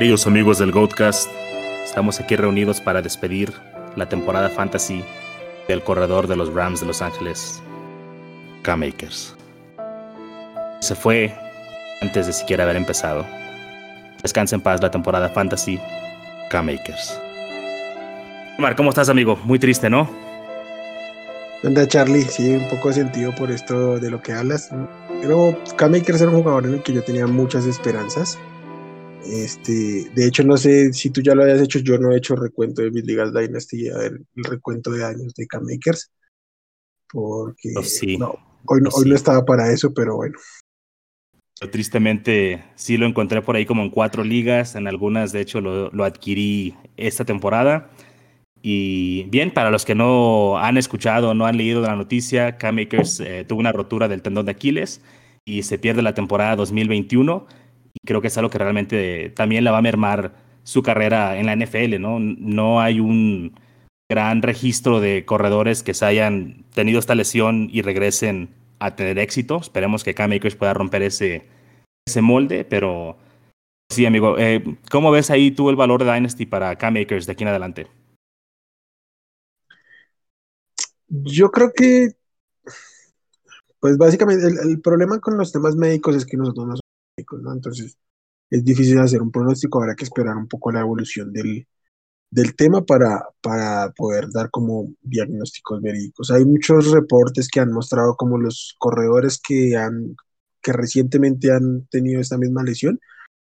Queridos amigos del Goatcast, estamos aquí reunidos para despedir la temporada fantasy del corredor de los Rams de Los Ángeles, K-Makers. Se fue antes de siquiera haber empezado. Descansa en paz la temporada fantasy, K-Makers. Omar, ¿cómo estás, amigo? Muy triste, ¿no? Anda, Charlie, sí, un poco sentido por esto de lo que hablas. Pero K-Makers era un jugador en el que yo tenía muchas esperanzas. Este, de hecho, no sé si tú ya lo habías hecho, yo no he hecho recuento de mis ligas Dynasty, a ver, el recuento de años de K-Makers, porque Oh, sí. no, hoy, no, Oh, hoy sí. no estaba para eso, pero bueno. Pero Tristemente, sí lo encontré por ahí como en cuatro ligas. En algunas, de hecho, lo, lo adquirí esta temporada. Y bien, para los que no han escuchado, no han leído la noticia, Cam Akers eh, tuvo una rotura del tendón de Aquiles y se pierde la temporada 2021. Y creo que es algo que realmente también la va a mermar su carrera en la NFL, ¿no? No hay un gran registro de corredores que se hayan tenido esta lesión y regresen a tener éxito. Esperemos que Cam Akers pueda romper ese, ese molde, pero sí, amigo. Eh, ¿Cómo ves ahí tú el valor de Dynasty para Cam Akers de aquí en adelante? Yo creo que, pues básicamente, el, el problema con los temas médicos es que nosotros no Entonces, es difícil hacer un pronóstico, habrá que esperar un poco la evolución del, del tema para, para poder dar como diagnósticos verídicos. Hay muchos reportes que han mostrado como los corredores que han, que recientemente han tenido esta misma lesión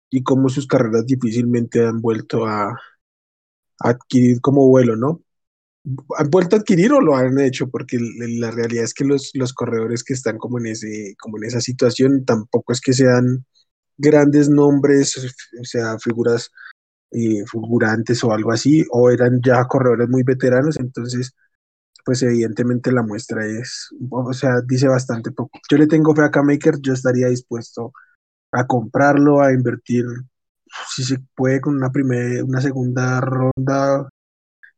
y cómo sus carreras difícilmente han vuelto a adquirir como vuelo, ¿no? ¿Han vuelto a adquirir o lo han hecho? Porque la realidad es que los, los corredores que están como en ese, como en esa situación tampoco es que sean grandes nombres, o sea, figuras eh, fulgurantes o algo así, o eran ya corredores muy veteranos, entonces, pues evidentemente la muestra es, o sea, dice bastante poco. Yo le tengo fe a K-Maker, yo estaría dispuesto a comprarlo, a invertir, si se puede, con una primera, una segunda ronda,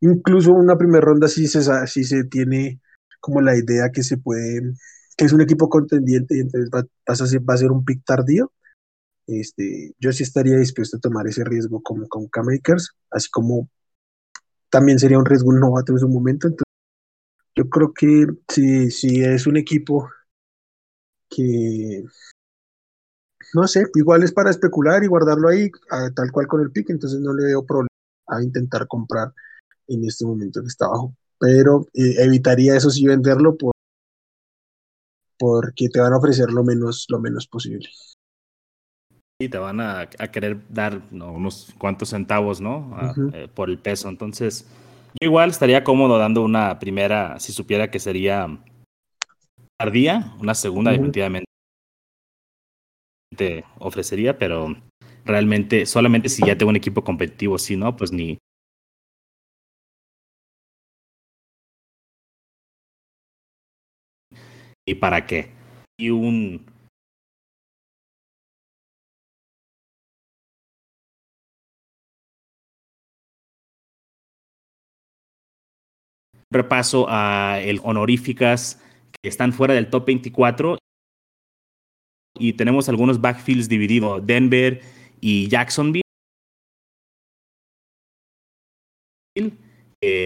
incluso una primera ronda si se, se tiene como la idea que se puede, que es un equipo contendiente y entonces va, a ser- un pick tardío. Este, yo sí estaría dispuesto a tomar ese riesgo con, con K-Makers, así como también sería un riesgo novato en su momento. Entonces, yo creo que si, si es un equipo que, no sé, igual es para especular y guardarlo ahí, a- tal cual con el pick, entonces no le veo problema a intentar comprar en este momento que está abajo. Pero eh, evitaría eso sí venderlo por, porque te van a ofrecer lo menos, lo menos posible. Y te van a, a querer dar no, unos cuantos centavos, ¿no? A- eh, por el peso. Entonces, yo igual estaría cómodo dando una primera, si supiera que sería tardía, una segunda Ujú. definitivamente te ofrecería, pero realmente solamente si ya tengo un equipo competitivo, si no, pues ni. ¿Y para qué? Y un repaso a el honoríficas que están fuera del top 24 y tenemos algunos backfields divididos, Denver y Jacksonville,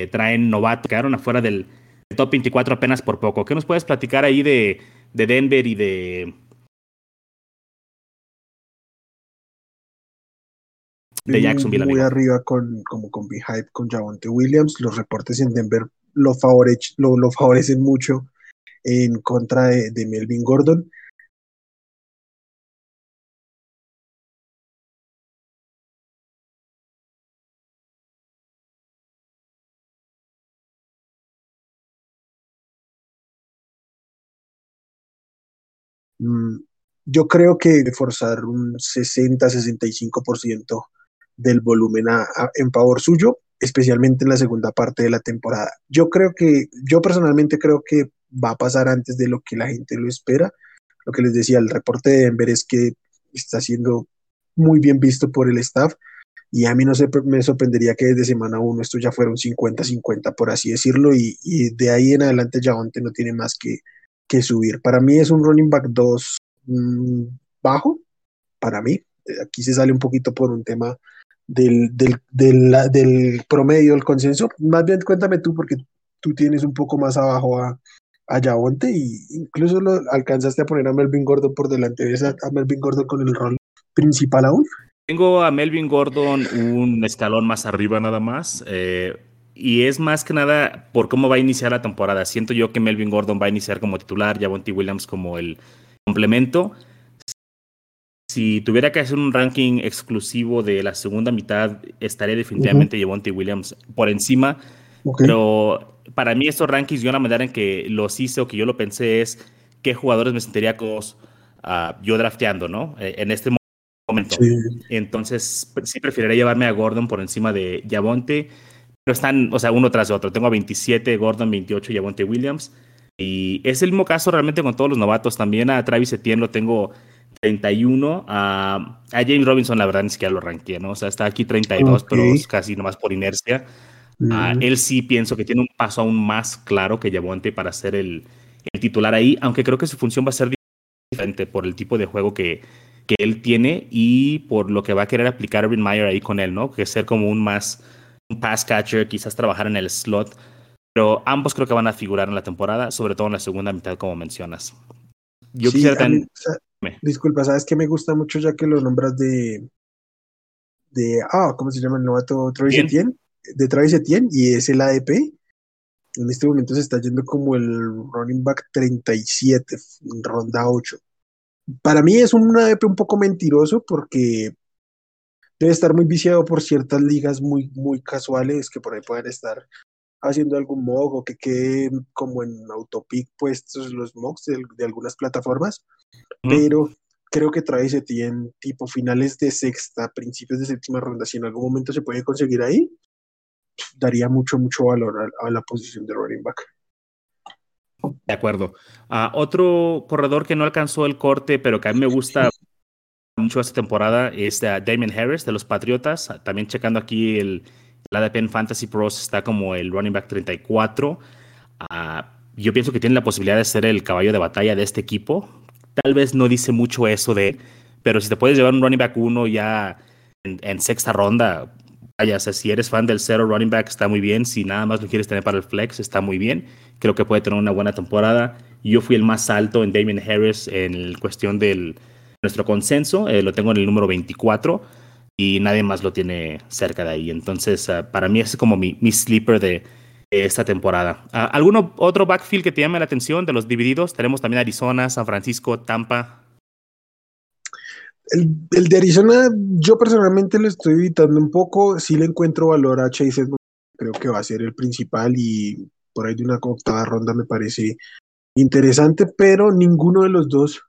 traen novatos, quedaron afuera del top 24 apenas por poco. ¿Qué nos puedes platicar ahí de, de Denver y de, de Jacksonville, muy amigo? arriba con, como con Hype con Javonte Williams. Los reportes en Denver lo, lo, lo favorecen mucho en contra de, de Melvin Gordon. Yo creo que forzar un 60-65% del volumen a, a, en favor suyo, especialmente en la segunda parte de la temporada. Yo creo que, yo personalmente creo que va a pasar antes de lo que la gente lo espera. Lo que les decía, el reporte de Denver es que está siendo muy bien visto por el staff y a mí no se, me sorprendería que desde semana 1 esto ya fuera un 50-50, por así decirlo, y, y, de ahí en adelante Javonte no tiene más que, subir. Para mí es un running back 2 mmm, bajo, para mí. Aquí se sale un poquito por un tema del, del, del, promedio, del consenso. Más bien cuéntame tú, porque tú tienes un poco más abajo a, a Yabonte y incluso lo alcanzaste a poner a Melvin Gordon por delante. ¿Ves a Melvin Gordon con el rol principal aún? Tengo a Melvin Gordon un escalón más arriba nada más. Eh, y es más que nada por cómo va a iniciar la temporada. Siento yo que Melvin Gordon va a iniciar como titular, Javonte Williams como el complemento. Si tuviera que hacer un ranking exclusivo de la segunda mitad, estaría definitivamente uh Williams por encima. Pero para mí estos rankings, yo la manera en que los hice o que yo lo pensé es qué jugadores me sentiría como uh, yo drafteando, ¿no? Eh, en este momento. Entonces, sí preferiría llevarme a Gordon por encima de Javonte pero están, o sea, uno tras otro. Tengo a 27 Gordon, 28 Javonte Williams. Y es el mismo caso realmente con todos los novatos. También a Travis Etienne lo tengo 31. A, a James Robinson, la verdad, ni siquiera lo ranqué, ¿no? O sea, está aquí 32, pero es casi nomás por inercia. A él sí pienso que tiene un paso aún más claro que Javonte para ser el, el, titular ahí, aunque creo que su función va a ser diferente por el tipo de juego que, que él tiene y por lo que va a querer aplicar Urban Meyer ahí con él, ¿no? Que ser como un más un pass catcher, quizás trabajar en el slot, pero ambos creo que van a figurar en la temporada, sobre todo en la segunda mitad, como mencionas. Yo quisiera también... disculpa, ¿sabes que me gusta mucho ya que lo nombras de... de ah, ¿cómo se llama el novato? Travis Etienne. De Travis Etienne, y es el ADP. En este momento se está yendo como el running back 37, ronda 8. Para mí es un ADP un poco mentiroso porque debe estar muy viciado por ciertas ligas muy, muy casuales que por ahí pueden estar haciendo algún mock o que queden como en autopic puestos los mocks de, algunas plataformas, pero creo que Travis Etienne tipo finales de sexta, principios de séptima ronda, si en algún momento se puede conseguir ahí, daría mucho, mucho valor a, la posición de running back. De acuerdo. Uh, otro corredor que no alcanzó el corte, pero que a mí me gusta mucho esta temporada es Damien Harris de los Patriotas. También checando aquí el, el ADP Fantasy Pros está como el running back 34. Ah, yo pienso que tiene la posibilidad de ser el caballo de batalla de este equipo. Tal vez no dice mucho eso de él, pero si te puedes llevar un running back 1 ya en, sexta ronda, vaya, si eres fan del cero running back está muy bien. Si nada más lo quieres tener para el flex, está muy bien. Creo que puede tener una buena temporada. Yo fui el más alto en Damien Harris en cuestión del nuestro consenso, eh, lo tengo en el número 24 y nadie más lo tiene cerca de ahí. Entonces, ah, para mí es como mi, mi sleeper de, esta temporada. Uh, ¿Algún otro backfield que te llame la atención de los divididos? Tenemos también Arizona, San Francisco, Tampa. El, de Arizona, yo personalmente lo estoy evitando un poco. Si le encuentro valor a Chase creo que va a ser el principal y por ahí de una octava ronda me parece interesante, pero ninguno de los dos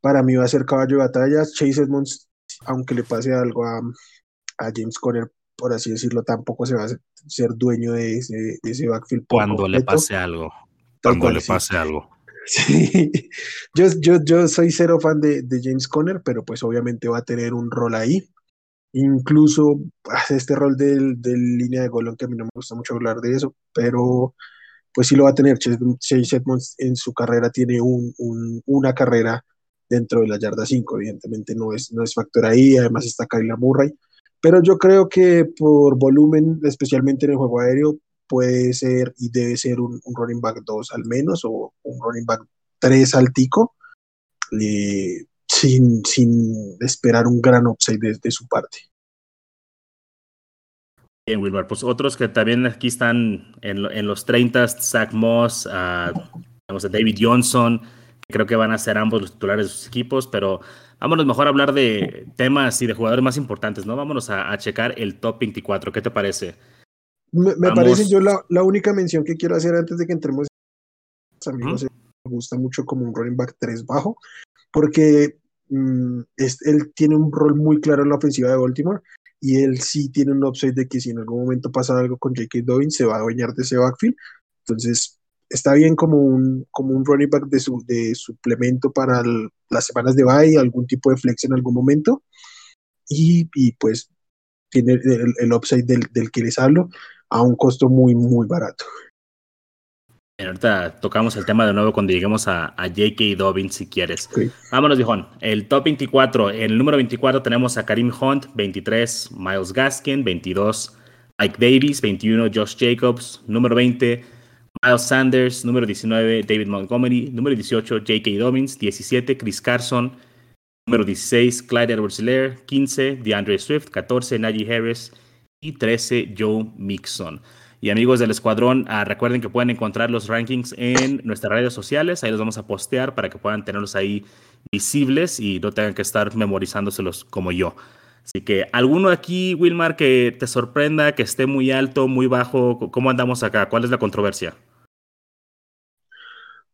para mí va a ser caballo de batalla. Chase Edmonds, aunque le pase algo a, a James Conner, por así decirlo, tampoco se va a ser dueño de ese, ese backfield. Cuando le pase algo. Cuando le pase algo. Sí, yo, yo, yo soy cero fan de, de, James Conner, pero pues obviamente va a tener un rol ahí. Incluso hace este rol del, del línea de gol, aunque a mí no me gusta mucho hablar de eso, pero pues sí lo va a tener. Chase Edmonds en su carrera tiene un, un, una carrera dentro de la yarda 5. Evidentemente no es, no es factor ahí, además está Kyla Murray. Pero yo creo que por volumen, especialmente en el juego aéreo, puede ser y debe ser un, running back 2 al menos o un running back 3 altico, eh, sin, sin esperar un gran upside de, su parte. Bien, Wilmar. Pues otros que también aquí están en, en los 30, Zach Moss, uh, David Johnson, Creo que van a ser ambos los titulares de sus equipos, pero vámonos mejor a hablar de temas y de jugadores más importantes, ¿no? Vámonos a, checar el top 24. ¿Qué te parece? Me, parece yo la, la, única mención que quiero hacer antes de que entremos, amigos, me gusta mucho como un running back 3 bajo, porque mm, él tiene un rol muy claro en la ofensiva de Baltimore y él sí tiene un upside de que si en algún momento pasa algo con J.K. Dobbins se va a adueñar de ese backfield. Entonces, está bien como un, como un running back de, su, de suplemento para las semanas de bye, algún tipo de flex en algún momento. Y, y pues tiene el, upside del, del, que les hablo a un costo muy, muy barato. ahorita tocamos el tema de nuevo cuando lleguemos a, J.K. Dobbins, si quieres. Vámonos, viejón. El top 24. En el número 24 tenemos a Karim Hunt, 23, Miles Gaskin, 22, Mike Davis, 21, Josh Jacobs, número 20, Miles Sanders, número 19, David Montgomery, número 18, J.K. Dobbins, 17, Chris Carson, número 16, Clyde edwards 15, DeAndre Swift, 14, Najee Harris y 13, Joe Mixon. Y amigos del escuadrón, ah, recuerden que pueden encontrar los rankings en nuestras redes sociales. Ahí los vamos a postear para que puedan tenerlos ahí visibles y no tengan que estar memorizándoselos como yo. Así que, ¿alguno aquí, Wilmar, que te sorprenda, que esté muy alto, muy bajo? ¿Cómo andamos acá? ¿Cuál es la controversia?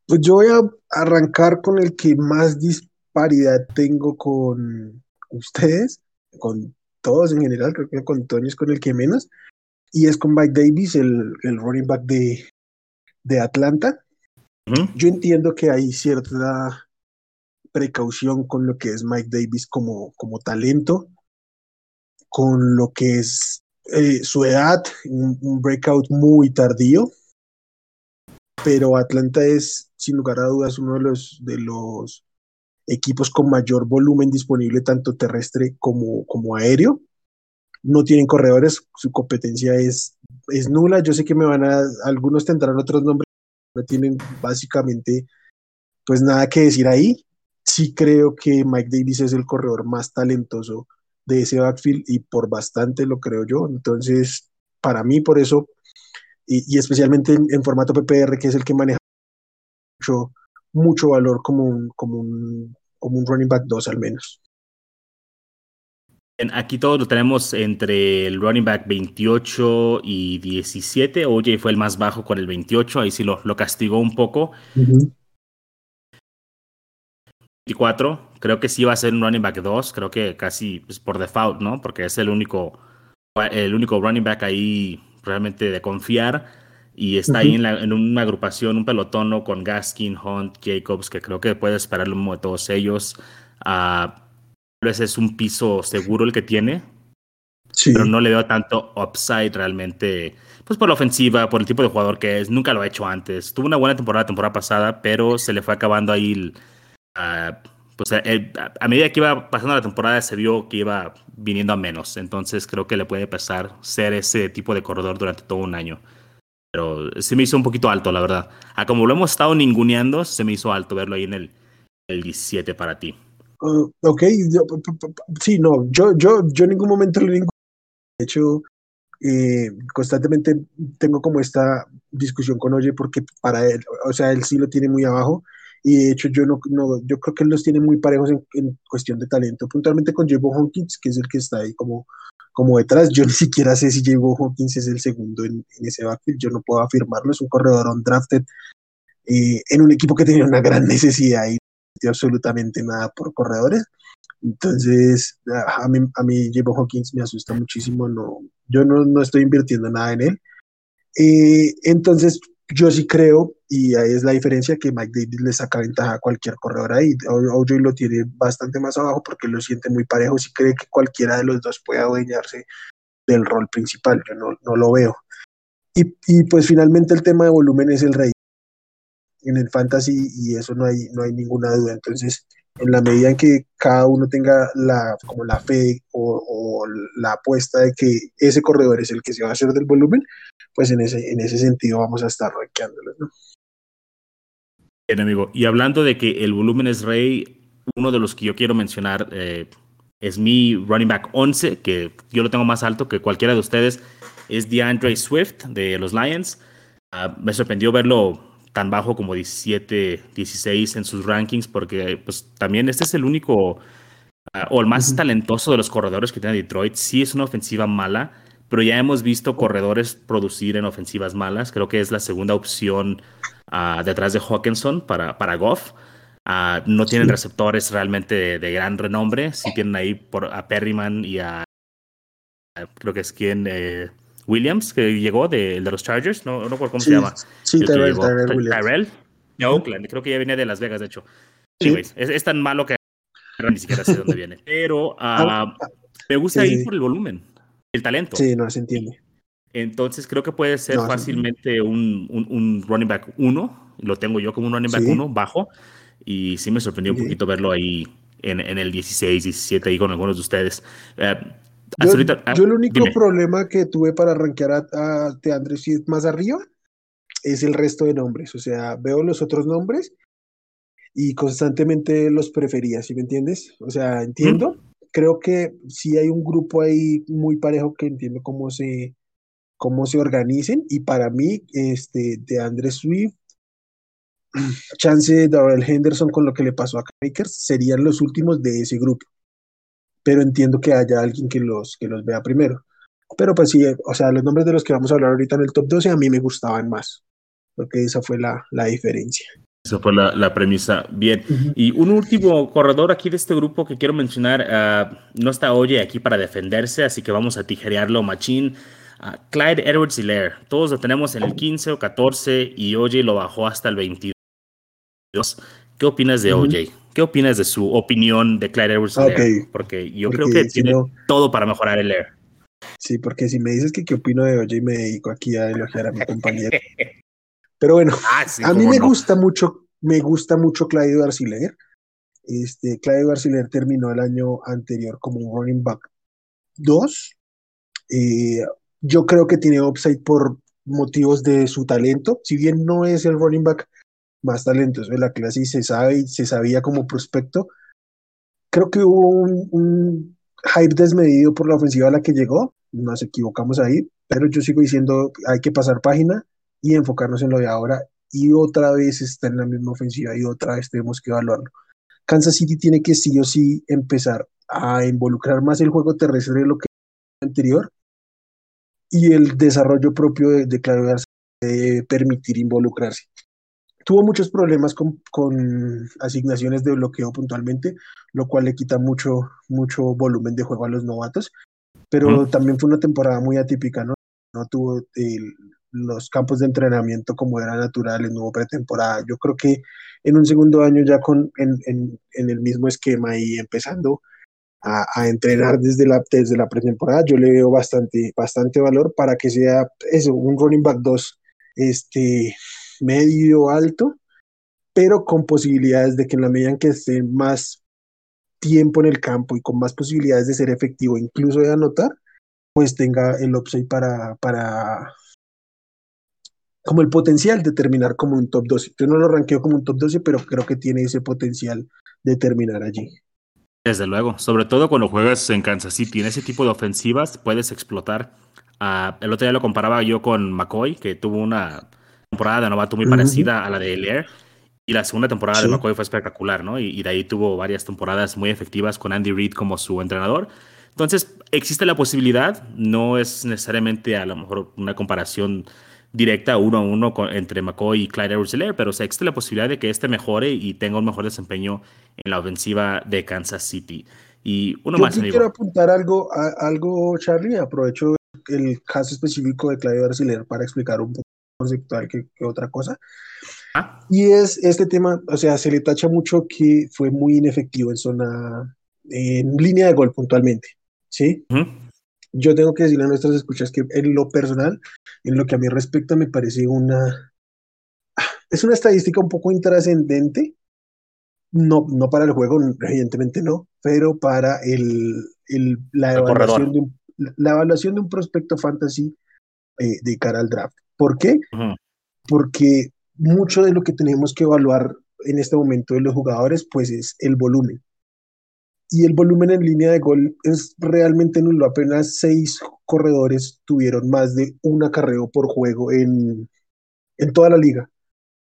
Pues yo voy a arrancar con el que más disparidad tengo con ustedes, con todos en general, creo que con Tony es con el que menos, y es con Mike Davis, el, el running back de, de Atlanta. Yo entiendo que hay cierta precaución con lo que es Mike Davis como, como talento, con lo que es eh, su edad, un, breakout muy tardío, pero Atlanta es sin lugar a dudas uno de los, de los equipos con mayor volumen disponible tanto terrestre como, como aéreo no tienen corredores, su competencia es, es nula. Yo sé que me van a, algunos tendrán otros nombres, no tienen básicamente pues nada que decir ahí. Sí creo que Mike Davis es el corredor más talentoso de ese backfield y por bastante lo creo yo. Entonces, para mí, por eso, y, especialmente en, formato PPR, que es el que maneja mucho, mucho valor como un, como, un, como un running back 2 al menos. Aquí todos lo tenemos entre el running back 28 y 17. Oye fue el más bajo con el 28, ahí sí lo, lo castigó un poco. 24, creo que sí va a ser un running back 2, creo que casi pues, por default, ¿no? Porque es el único, el único running back ahí realmente de confiar. Y está ahí en, en, una agrupación, un pelotón con Gaskin, Hunt, Jacobs, que creo que puede esperar lo mismo de todos ellos. Uh, ese es un piso seguro el que tiene, pero no le veo tanto upside realmente, pues por la ofensiva, por el tipo de jugador que es, nunca lo ha hecho antes. Tuvo una buena temporada la temporada pasada, pero se le fue acabando ahí, ah, pues a, medida que iba pasando la temporada se vio que iba viniendo a menos, entonces creo que le puede pasar ser ese tipo de corredor durante todo un año. Pero se me hizo un poquito alto, la verdad. A como lo hemos estado ninguneando, se me hizo alto verlo ahí en el, el 17 para ti. Uh, ok, sí, no, yo, yo, yo en ningún momento lo De hecho, eh, constantemente tengo como esta discusión con Oye porque para él, o sea, él sí lo tiene muy abajo y de hecho yo no, no yo creo que los tiene muy parejos en, cuestión de talento, puntualmente con Jebo Hawkins, que es el que está ahí como, como detrás, yo ni siquiera sé si Jebo Hawkins es el segundo en, ese backfield, yo no puedo afirmarlo, es un corredor undrafted eh, en un equipo que tenía una gran necesidad y absolutamente nada por corredores. Entonces, a mí, a mí Jebo Hawkins me asusta muchísimo. No, yo no, no estoy invirtiendo nada en él. Eh, entonces, yo sí creo, y ahí es la diferencia, que Mike Davis le saca ventaja a cualquier corredor ahí. Ojo lo tiene bastante más abajo porque lo siente muy parejo. Si cree que cualquiera de los dos puede adueñarse del rol principal. Yo no, no lo veo. Y, y, pues finalmente el tema de volumen es el rey en el fantasy y eso no hay, no hay ninguna duda. Entonces, en la medida en que cada uno tenga la, como la fe o, la apuesta de que ese corredor es el que se va a hacer del volumen, pues en ese, en ese sentido vamos a estar rankeándolo. Bien, amigo. Y hablando de que el volumen es rey, uno de los que yo quiero mencionar eh, es mi running back 11, que yo lo tengo más alto que cualquiera de ustedes, es DeAndre Swift de los Lions. Ah, me sorprendió verlo tan bajo como 17, 16 en sus rankings, porque pues también este es el único ah, o el más talentoso de los corredores que tiene Detroit. Sí es una ofensiva mala, pero ya hemos visto corredores producir en ofensivas malas. Creo que es la segunda opción uh, detrás de Hawkinson para, para Goff. Uh, no tienen receptores realmente de, gran renombre. Sí tienen ahí por, a Perryman y a. Creo que es quien. Eh, Williams, que llegó de, de los Chargers, no, no recuerdo cómo se llama. Sí, Tyrell, Williams. Tyrell, de Oakland, creo que ya venía de Las Vegas, de hecho. Sí, es, es, tan malo que ni siquiera sé de dónde viene. Pero uh, me gusta ir por el volumen, el talento. Sí, no se entiende. Entonces creo que puede ser fácilmente un, un, running back 1. Lo tengo yo como un running back 1 bajo. Y sí me sorprendió un poquito verlo ahí en, en, el 16, 17, ahí con algunos de ustedes. Eh, yo, ah, yo, el único problema que tuve para arranquear a, a Teandre Swift más arriba es el resto de nombres. O sea, veo los otros nombres y constantemente los prefería, ¿sí me entiendes? O sea, entiendo. Creo que sí hay un grupo ahí muy parejo que entiendo cómo se, cómo se organicen. Y para mí, este, de Andrés Swift, chance de Darrell Henderson con lo que le pasó a Makers serían los últimos de ese grupo. Pero entiendo que haya alguien que los, que los vea primero. Pero pues sí, o sea, los nombres de los que vamos a hablar ahorita en el top 12 a mí me gustaban más porque esa fue la, la diferencia. Esa fue la, la premisa. Bien. Y un último corredor aquí de este grupo que quiero mencionar. Uh, no está Oye aquí para defenderse, así que vamos a tijerearlo, machín. Uh, Clyde Edwards Hilaire. Todos lo tenemos en el 15 o 14 y Oye lo bajó hasta el 22. ¿Qué opinas de OJ? ¿Qué opinas de su opinión de Clyde Edwards Hilaire? Porque yo creo que tiene todo para mejorar el Air. Sí, porque si me dices que qué opino de OJ, me dedico aquí a elogiar a mi compañero. Pero bueno, ah, a mí me gusta mucho, me gusta mucho Claudio Garciler. Este, Claudio Garciler terminó el año anterior como un running back 2. Eh, yo creo que tiene upside por motivos de su talento. Si bien no es el running back más talentoso de la clase y se sabe y se sabía como prospecto, creo que hubo un, un hype desmedido por la ofensiva a la que llegó. Nos equivocamos ahí, pero yo sigo diciendo hay que pasar página y enfocarnos en lo de ahora y otra vez está en la misma ofensiva y otra vez tenemos que evaluarlo. Kansas City tiene que sí o sí empezar a involucrar más el juego terrestre de lo que anterior y el desarrollo propio de, de Claudio de permitir involucrarse. Tuvo muchos problemas con, con, asignaciones de bloqueo puntualmente, lo cual le quita mucho, mucho volumen de juego a los novatos, pero también fue una temporada muy atípica, ¿no? No tuvo el, los campos de entrenamiento como era natural, en nuevo pretemporada. Yo creo que en un segundo año ya con, en, en, en el mismo esquema y empezando a, a, entrenar desde la, desde la pretemporada, yo le veo bastante, bastante valor para que sea eso, un running back 2 este, medio alto, pero con posibilidades de que en la medida en que esté más tiempo en el campo y con más posibilidades de ser efectivo, incluso de anotar, pues tenga el upside para, para, como el potencial de terminar como un top 12. Yo no lo ranqueo como un top 12, pero creo que tiene ese potencial de terminar allí. Desde luego, sobre todo cuando juegas en Kansas City, en ese tipo de ofensivas puedes explotar. Uh, el otro día lo comparaba yo con McCoy, que tuvo una temporada de novato muy parecida a la de Elier. Y la segunda temporada de McCoy fue espectacular, ¿no? Y, y, de ahí tuvo varias temporadas muy efectivas con Andy Reid como su entrenador. Entonces, existe la posibilidad, no es necesariamente a lo mejor una comparación directa uno a uno entre McCoy y Clyde edwards pero se existe la posibilidad de que este mejore y tenga un mejor desempeño en la ofensiva de Kansas City. Y uno Yo más. Quiero apuntar algo, algo, Charlie, aprovecho el caso específico de Clyde edwards para explicar un poco conceptual que, que otra cosa. ¿Ah? Y es este tema, o sea, se le tacha mucho que fue muy inefectivo en zona, en línea de gol puntualmente, ¿sí? Yo tengo que decirle a nuestras escuchas que en lo personal, en lo que a mí respecta, me parece una... Es una estadística un poco intrascendente, no, no para el juego, evidentemente no, pero para el, el la, evaluación de un, la evaluación de un prospecto fantasy eh, de cara al draft. ¿Por qué? Porque mucho de lo que tenemos que evaluar en este momento de los jugadores, pues es el volumen y el volumen en línea de gol es realmente nulo. Apenas seis corredores tuvieron más de un acarreo por juego en, en toda la liga.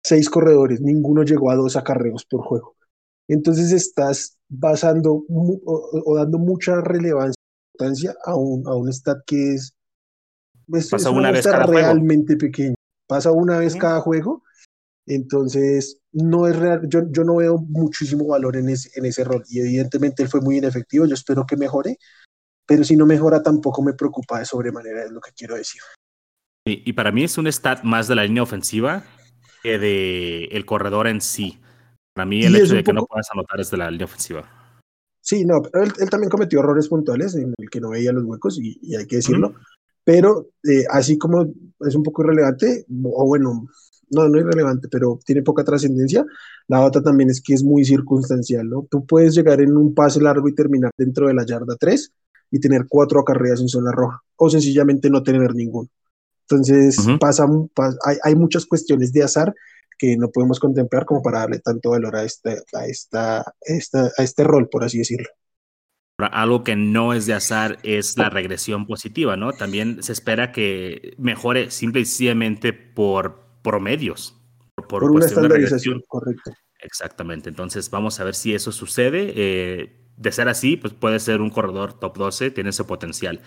Seis corredores, ninguno llegó a dos acarreos por juego. Entonces estás basando o, dando mucha relevancia a un, a un stat que es, es, Pasa una, vez cada realmente pequeño. Pasa una vez cada juego entonces, no es real, yo, yo no veo muchísimo valor en ese, en ese rol y evidentemente él fue muy inefectivo, yo espero que mejore, pero si no mejora tampoco me preocupa de sobremanera, es lo que quiero decir. Y, y para mí es un stat más de la línea ofensiva que de el corredor en sí. Para mí el hecho de que no puedas anotar es de la línea ofensiva. Sí, no, pero él, también cometió errores puntuales en el que no veía los huecos y, hay que decirlo. pero eh, así como es un poco irrelevante, o bueno, no, no es irrelevante, pero tiene poca trascendencia, la otra también es que es muy circunstancial, ¿no? Tú puedes llegar en un pase largo y terminar dentro de la yarda 3 y tener cuatro acarreas en zona roja, o sencillamente no tener ninguno. Entonces, pasa, hay, hay, muchas cuestiones de azar que no podemos contemplar como para darle tanto valor a este, a esta, esta, a este rol, por así decirlo. Algo que no es de azar es la regresión positiva, ¿no? También se espera que mejore simple y sencillamente por promedios. Por, una estandarización, correcto. Exactamente. Entonces, vamos a ver si eso sucede. Eh, de ser así, pues puede ser un corredor top 12, tiene ese potencial.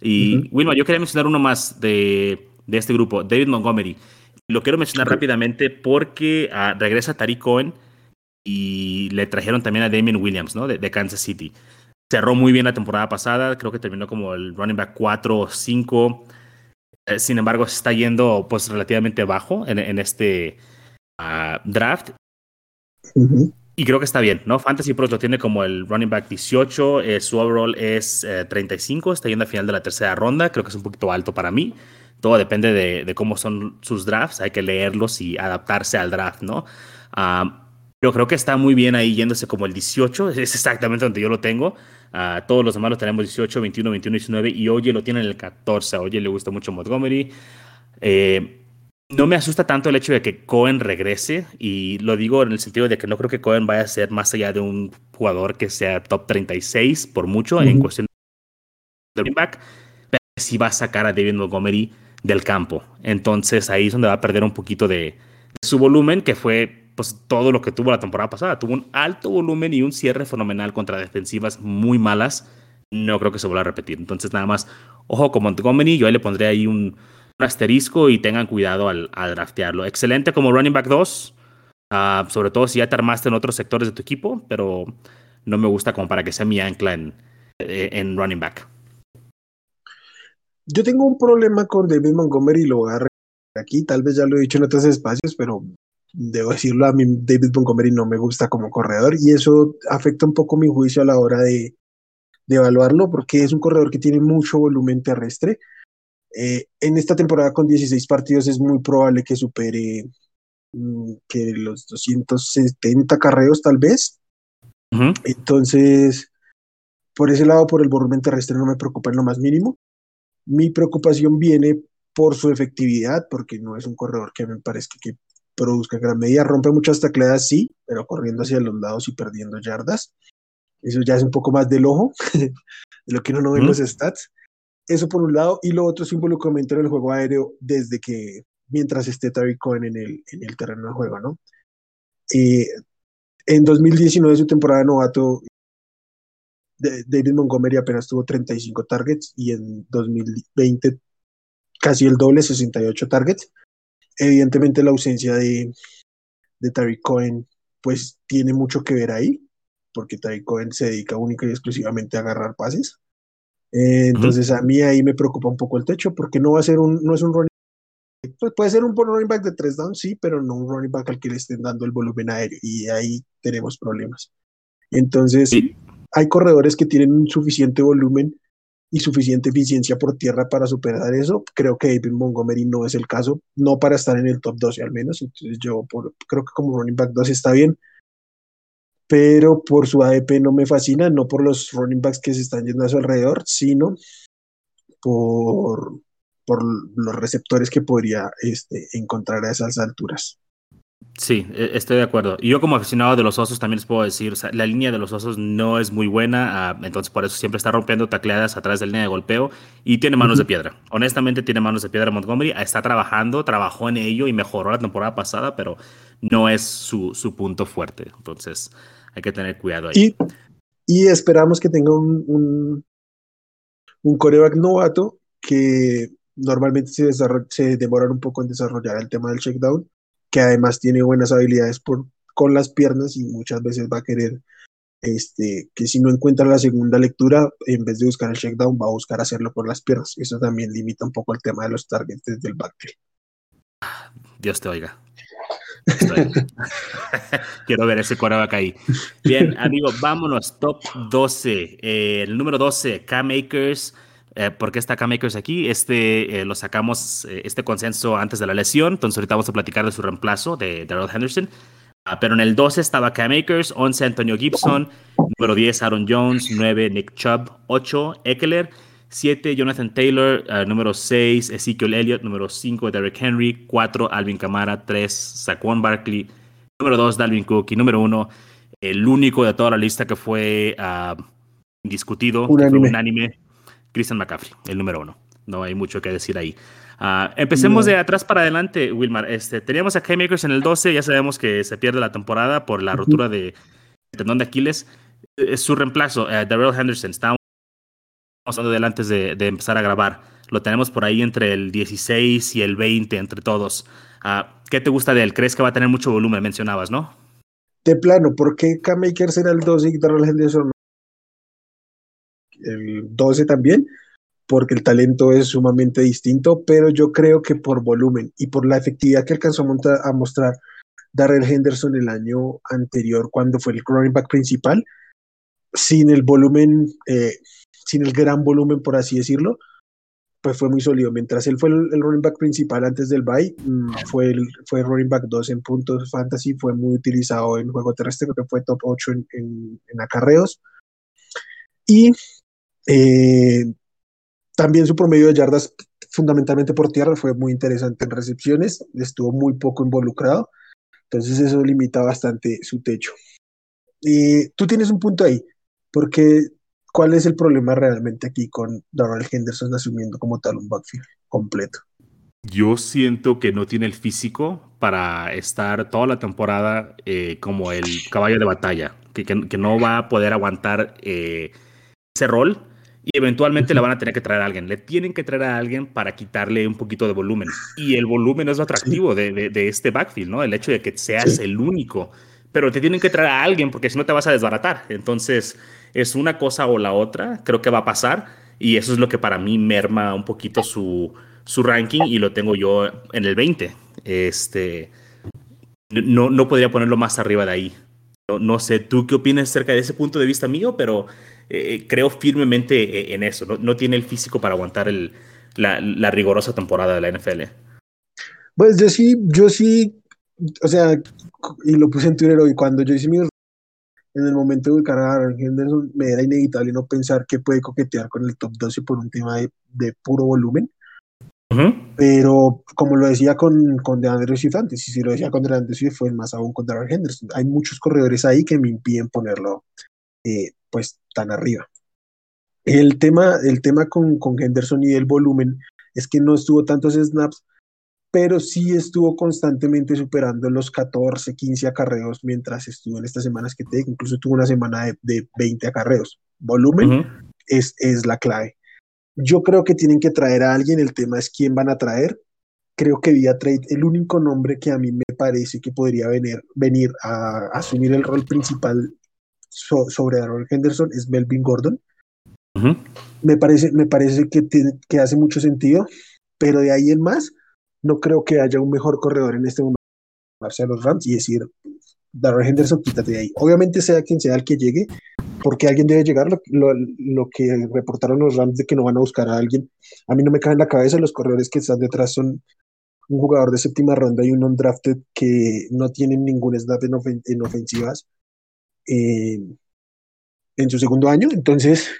Y, Wilma, yo quería mencionar uno más de, de este grupo, David Montgomery. Lo quiero mencionar rápidamente porque ah, regresa Tariq Cohen y le trajeron también a Damien Williams, ¿no? De, Kansas City. Cerró muy bien la temporada pasada, creo que terminó como el running back 4 o 5. Sin embargo, se está yendo pues relativamente bajo en, este ah, draft. Y creo que está bien, ¿no? Fantasy Pros lo tiene como el running back 18, eh, su overall es 35, eh, está yendo al final de la tercera ronda, creo que es un poquito alto para mí todo depende de, cómo son sus drafts, hay que leerlos y adaptarse al draft, ¿no? Uh, pero creo que está muy bien ahí yéndose como el 18, es exactamente donde yo lo tengo. Uh, todos los demás lo tenemos 18, 21, 21, 19 y Oye lo tiene en el 14. A Oye le gusta mucho Montgomery. Eh, no me asusta tanto el hecho de que Cohen regrese y lo digo en el sentido de que no creo que Cohen vaya a ser más allá de un jugador que sea top 36 por mucho en cuestión de back, pero sí va a sacar a David Montgomery del campo. Entonces ahí es donde va a perder un poquito de, su volumen, que fue pues todo lo que tuvo la temporada pasada. Tuvo un alto volumen y un cierre fenomenal contra defensivas muy malas. No creo que se vuelva a repetir. Entonces nada más, ojo con Montgomery, yo ahí le pondré ahí un, asterisco y tengan cuidado al, draftearlo. Excelente como running back 2, ah, sobre todo si ya te armaste en otros sectores de tu equipo, pero no me gusta como para que sea mi ancla en, eh, en running back. Yo tengo un problema con David Montgomery y lo voy a aquí, tal vez ya lo he dicho en otros espacios, pero debo decirlo, a mí David Montgomery no me gusta como corredor y eso afecta un poco mi juicio a la hora de, evaluarlo porque es un corredor que tiene mucho volumen terrestre. Eh, en esta temporada con 16 partidos es muy probable que supere mm, que los 270 carreos tal vez. Entonces, por ese lado, por el volumen terrestre no me preocupa en lo más mínimo. Mi preocupación viene por su efectividad, porque no es un corredor que me parezca que gran medida. Rompe muchas tacleadas, sí, pero corriendo hacia los lados y perdiendo yardas. Eso ya es un poco más del ojo, de lo que uno no ve en los stats. Eso por un lado. Y lo otro es involucramiento en el juego aéreo desde que, mientras esté Tariq Cohen en el, en el terreno de juego, ¿no? Eh, en 2019, su temporada de novato, David Montgomery apenas tuvo 35 targets y en 2020 casi el doble, 68 targets. Evidentemente la ausencia de, de Tariq Cohen pues tiene mucho que ver ahí, porque Tariq Cohen se dedica única y exclusivamente a agarrar pases. Eh, entonces a mí ahí me preocupa un poco el techo, porque no va a ser un, no es un running pues puede ser un running back de tres downs, sí, pero no un running back al que le estén dando el volumen aéreo y ahí tenemos problemas. Entonces, hay corredores que tienen suficiente volumen y suficiente eficiencia por tierra para superar eso. Creo que David Montgomery no es el caso, no para estar en el top 12 al menos. Entonces yo creo que como running back 2 está bien, pero por su ADP no me fascina, no por los running backs que se están yendo a su alrededor, sino por, por los receptores que podría este, encontrar a esas alturas. Sí, e, estoy de acuerdo. Y yo como aficionado de los osos también les puedo decir, la línea de los osos no es muy buena, ah, entonces por eso siempre está rompiendo tacleadas atrás de la línea de golpeo y tiene manos de piedra. Honestamente tiene manos de piedra Montgomery, está trabajando, trabajó en ello y mejoró la temporada pasada, pero no es su, su punto fuerte. Entonces hay que tener cuidado ahí. Y, esperamos que tenga un, un, un coreback novato que normalmente se, se demoran un poco en desarrollar el tema del checkdown que además tiene buenas habilidades con las piernas y muchas veces va a querer este, que si no encuentra la segunda lectura, en vez de buscar el checkdown, va a buscar hacerlo por las piernas. Eso también limita un poco el tema de los targets desde el. Dios te oiga. Quiero ver ese coreback ahí. Bien, amigo, vámonos. Top 12. Eh, el número 12, K-Makers. Eh, por qué está Cam Akers aquí. Este lo sacamos, este consenso antes de la lesión. Entonces, ahorita vamos a platicar de su reemplazo, de Darrell Henderson. Ah, pero en el 12 estaba Cam Akers, 11 Antonio Gibson, número 10 Aaron Jones, 9 Nick Chubb, 8 Eckler, 7 Jonathan Taylor, ah, número 6 Ezekiel Elliott, número 5 Derrick Henry, 4 Alvin Kamara, 3 Saquon Barkley, número 2 Dalvin Cook y número 1 el único de toda la lista que fue uh, indiscutido, unánime. Christian McCaffrey, el número 1. No hay mucho que decir ahí. Uh, empecemos de atrás para adelante, Wilmar. Este, teníamos a K-Makers en el 12, ya sabemos que se pierde la temporada por la rotura de tendón de Aquiles. Es su reemplazo, uh, Darrell Henderson. Estábamos hablando de antes de, de, empezar a grabar. Lo tenemos por ahí entre el 16 y el 20, entre todos. Uh, ¿Qué te gusta de él? ¿Crees que va a tener mucho volumen? Mencionabas, ¿no? De plano, ¿por qué K-Makers era el 12 y Darrell Henderson el 12 también? porque el talento es sumamente distinto, pero yo creo que por volumen y por la efectividad que alcanzó a, mostrar Darrell Henderson el año anterior cuando fue el running back principal, sin el volumen, eh, sin el gran volumen, por así decirlo, pues fue muy sólido. Mientras él fue el, running back principal antes del bye, mm, fue el fue running back 2 en puntos fantasy, fue muy utilizado en juego terrestre, creo que fue top 8 en, en acarreos. Y eh, también su promedio de yardas fundamentalmente por tierra fue muy interesante en recepciones, estuvo muy poco involucrado, entonces eso limita bastante su techo. Y tú tienes un punto ahí, porque ¿cuál es el problema realmente aquí con Darrell Henderson asumiendo como tal un backfield completo? Yo siento que no tiene el físico para estar toda la temporada eh, como el caballo de batalla, que, que, no va a poder aguantar eh, ese rol y eventualmente le van a tener que traer a alguien. Le tienen que traer a alguien para quitarle un poquito de volumen. Y el volumen es lo atractivo de, de, este backfield, ¿no? El hecho de que seas el único. Pero te tienen que traer a alguien porque si no te vas a desbaratar. Entonces, es una cosa o la otra. Creo que va a pasar. Y eso es lo que para mí merma un poquito su, su ranking y lo tengo yo en el 20. Este, no, no podría ponerlo más arriba de ahí. No, no sé, ¿tú qué opinas acerca de ese punto de vista mío? Pero eh, eh, creo firmemente eh, en eso. No, tiene el físico para aguantar el, la, rigurosa temporada de la NFL. Pues yo sí, yo sí, o sea, y lo puse en Twitter hoy, cuando yo hice mi en el momento de cargar a Henderson, me era inevitable no pensar que puede coquetear con el top 12 por un tema de, puro volumen. Pero como lo decía con, con DeAndre Swift antes, y si lo decía con DeAndre Swift, fue más aún con Darrell Henderson. Hay muchos corredores ahí que me impiden ponerlo eh, pues tan arriba. El tema, el tema con, con Henderson y el volumen es que no estuvo tantos snaps, pero sí estuvo constantemente superando los 14, 15 acarreos mientras estuvo en estas semanas que te incluso tuvo una semana de, de 20 acarreos. Volumen es, es la clave. Yo creo que tienen que traer a alguien, el tema es quién van a traer. Creo que vía trade, el único nombre que a mí me parece que podría venir, venir a asumir el rol principal sobre Aaron Henderson es Melvin Gordon. me, parece, me parece que, que hace mucho sentido, pero de ahí en más, no creo que haya un mejor corredor en este momento a los Rams y decir, Darrell Henderson, quítate de ahí. Obviamente sea quien sea el que llegue, porque alguien debe llegar, lo, lo, que reportaron los Rams de que no van a buscar a alguien. A mí no me cae en la cabeza, los corredores que están detrás son un jugador de séptima ronda y un undrafted que no tienen ningún snap en ofensivas en su segundo año, entonces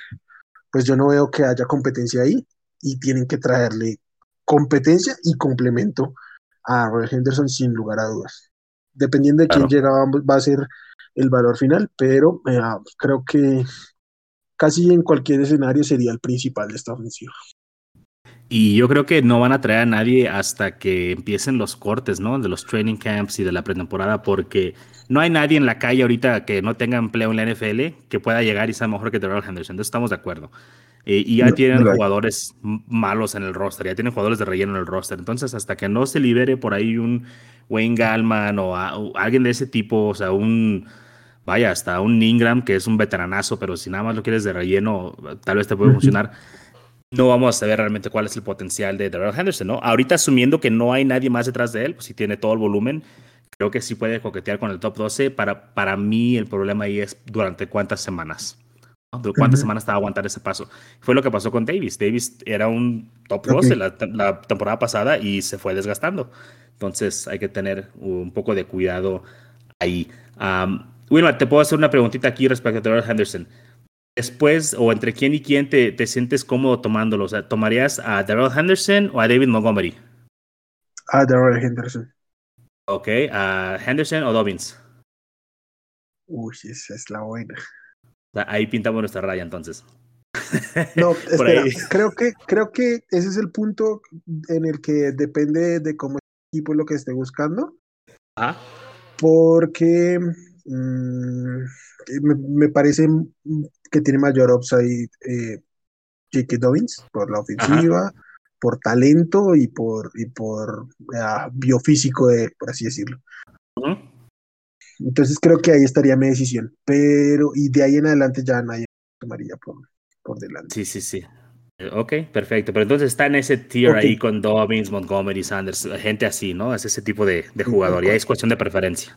pues yo no veo que haya competencia ahí y tienen que traerle competencia y complemento a Roy Henderson sin lugar a dudas. Dependiendo de quién llega va a ser el valor final, pero eh, creo que casi en cualquier escenario sería el principal de esta ofensiva. Y yo creo que no van a traer a nadie hasta que empiecen los cortes, ¿no? De los training camps y de la pretemporada, porque no hay nadie en la calle ahorita que no tenga empleo en la NFL que pueda llegar y sea mejor que Terrell Henderson. Entonces estamos de acuerdo. Eh, y ya tienen jugadores malos en el roster, ya tienen jugadores de relleno en el roster. Entonces, hasta que no se libere por ahí un Wayne Gallman o, alguien de ese tipo, o sea, un vaya, hasta un Ingram, que es un veteranazo, pero si nada más lo quieres de relleno, tal vez te puede funcionar no vamos a saber realmente cuál es el potencial de Darrell Henderson, ¿no? Ahorita asumiendo que no hay nadie más detrás de él, pues si tiene todo el volumen, creo que sí puede coquetear con el top 12. Para, para mí el problema ahí es durante cuántas semanas. ¿Cuántas semanas estaba a aguantar ese paso? Fue lo que pasó con Davis. Davis era un top 12 la, la, temporada pasada y se fue desgastando. Entonces hay que tener un poco de cuidado ahí. Um, Wilma, te puedo hacer una preguntita aquí respecto a Darrell Henderson. Después, o entre quién y quién te, te sientes cómodo tomándolo? O sea, ¿tomarías a Darrell Henderson o a David Montgomery? A Darrell Henderson. Ok, ¿a Henderson o Dobbins? Uy, esa es la buena. Ahí pintamos nuestra raya entonces. No, espera, creo que, creo que ese es el punto en el que depende de cómo el equipo lo que esté buscando. Ah. Porque mm, me, parece que tiene mayor upside eh, J.K. Dobbins por la ofensiva, por talento y por, y por uh, biofísico, de, por así decirlo. Entonces creo que ahí estaría mi decisión. Pero, y de ahí en adelante ya nadie tomaría por, por delante. Sí, sí, sí. Ok, perfecto. Pero entonces está en ese tier ahí con Dobbins, Montgomery, Sanders, gente así, ¿no? Es ese tipo de, de jugador. Y ahí es cuestión de preferencia.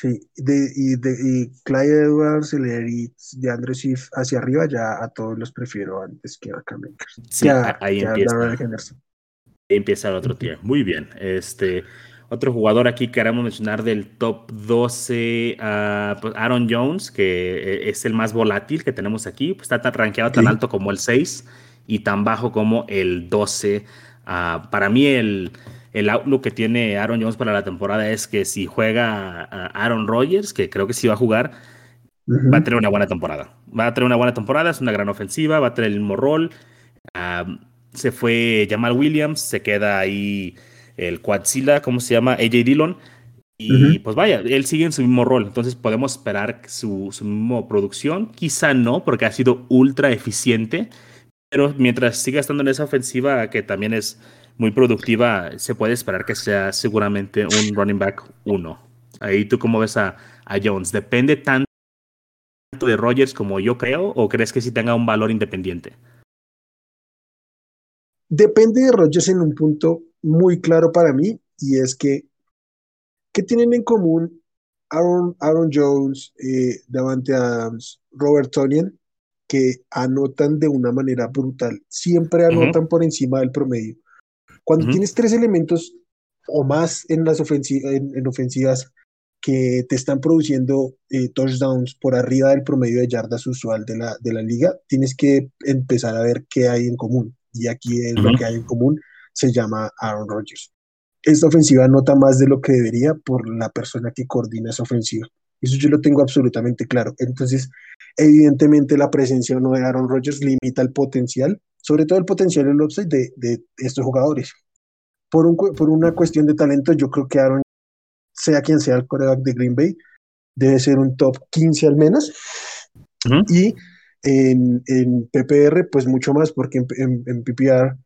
Sí, de, y, de, y Clyde Edwards, y de Andrew Swift hacia arriba, ya a todos los prefiero antes que a Cam Sí, ahí empieza. Ahí empieza el otro tier. Muy bien. Este. Otro jugador aquí que queremos mencionar del top 12, ah, pues Aaron Jones, que eh, es el más volátil que tenemos aquí. Pues está tan rankeado tan alto como el 6 y tan bajo como el 12. Ah, para mí, el, el outlook que tiene Aaron Jones para la temporada es que si juega Aaron Rodgers, que creo que sí va a jugar, va a tener una buena temporada. Va a tener una buena temporada, es una gran ofensiva, va a tener el mismo rol. Se fue Jamal Williams, se queda ahí el Quadzilla, ¿cómo se llama? AJ Dillon. Y pues vaya, él sigue en su mismo rol. Entonces podemos esperar su, su misma producción. Quizá no, porque ha sido ultra eficiente. Pero mientras siga estando en esa ofensiva, que también es muy productiva, se puede esperar que sea seguramente un running back uno. Ahí tú cómo ves a, a Jones. ¿Depende tanto de Rogers como yo creo o crees que sí tenga un valor independiente? Depende de Rogers en un punto muy claro para mí y es que, ¿qué tienen en común Aaron, Aaron Jones, eh, Davante Adams, Robert Tonian, que anotan de una manera brutal? Siempre anotan por encima del promedio. Cuando tienes tres elementos o más en las en, ofensivas que te están produciendo eh, touchdowns por arriba del promedio de yardas usual de la, de la liga, tienes que empezar a ver qué hay en común. Y aquí es lo que hay en común se llama Aaron Rodgers. Esta ofensiva nota más de lo que debería por la persona que coordina esa ofensiva. Eso yo lo tengo absolutamente claro. Entonces, evidentemente la presencia o no de Aaron Rodgers limita el potencial, sobre todo el potencial el upside de, de estos jugadores. Por, un, por una cuestión de talento, yo creo que Aaron, sea quien sea el coreback de Green Bay, debe ser un top 15 al menos. Y en, en, PPR, pues mucho más, porque en, en, PPR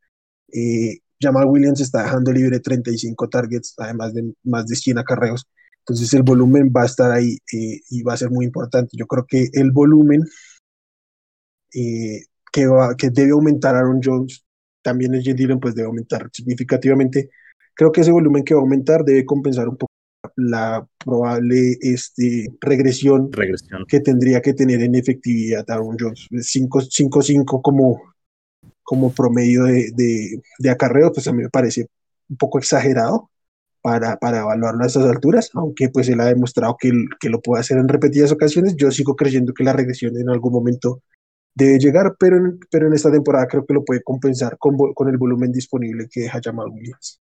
eh, Jamal Williams está dejando libre 35 targets, además de más de 100 acarreos. Entonces el volumen va a estar ahí eh, y va a ser muy importante. Yo creo que el volumen eh, que, va, que debe aumentar Aaron Jones, también el J. pues debe aumentar significativamente. Creo que ese volumen que va a aumentar debe compensar un poco la probable este, regresión, regresión. que tendría que tener en efectividad Aaron Jones. 5-5 como como promedio de, de, de, acarreo, pues a mí me parece un poco exagerado para, para evaluarlo a estas alturas, aunque pues él ha demostrado que, que lo puede hacer en repetidas ocasiones. Yo sigo creyendo que la regresión en algún momento debe llegar, pero en, pero en esta temporada creo que lo puede compensar con, con el volumen disponible que deja Jamal Williams.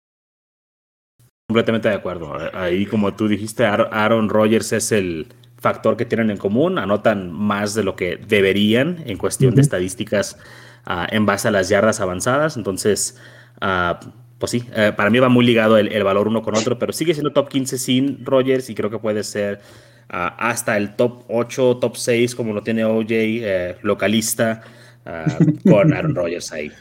Completamente de acuerdo. Ahí, como tú dijiste, Aaron Rodgers es el factor que tienen en común. Anotan más de lo que deberían en cuestión de estadísticas Ah, en base a las yardas avanzadas. Entonces, ah, pues sí, eh, para mí va muy ligado el, valor uno con otro, pero sigue siendo top 15 sin Rogers y creo que puede ser ah, hasta el top 8, top 6, como lo tiene OJ, eh, localista, con Aaron Rodgers ahí.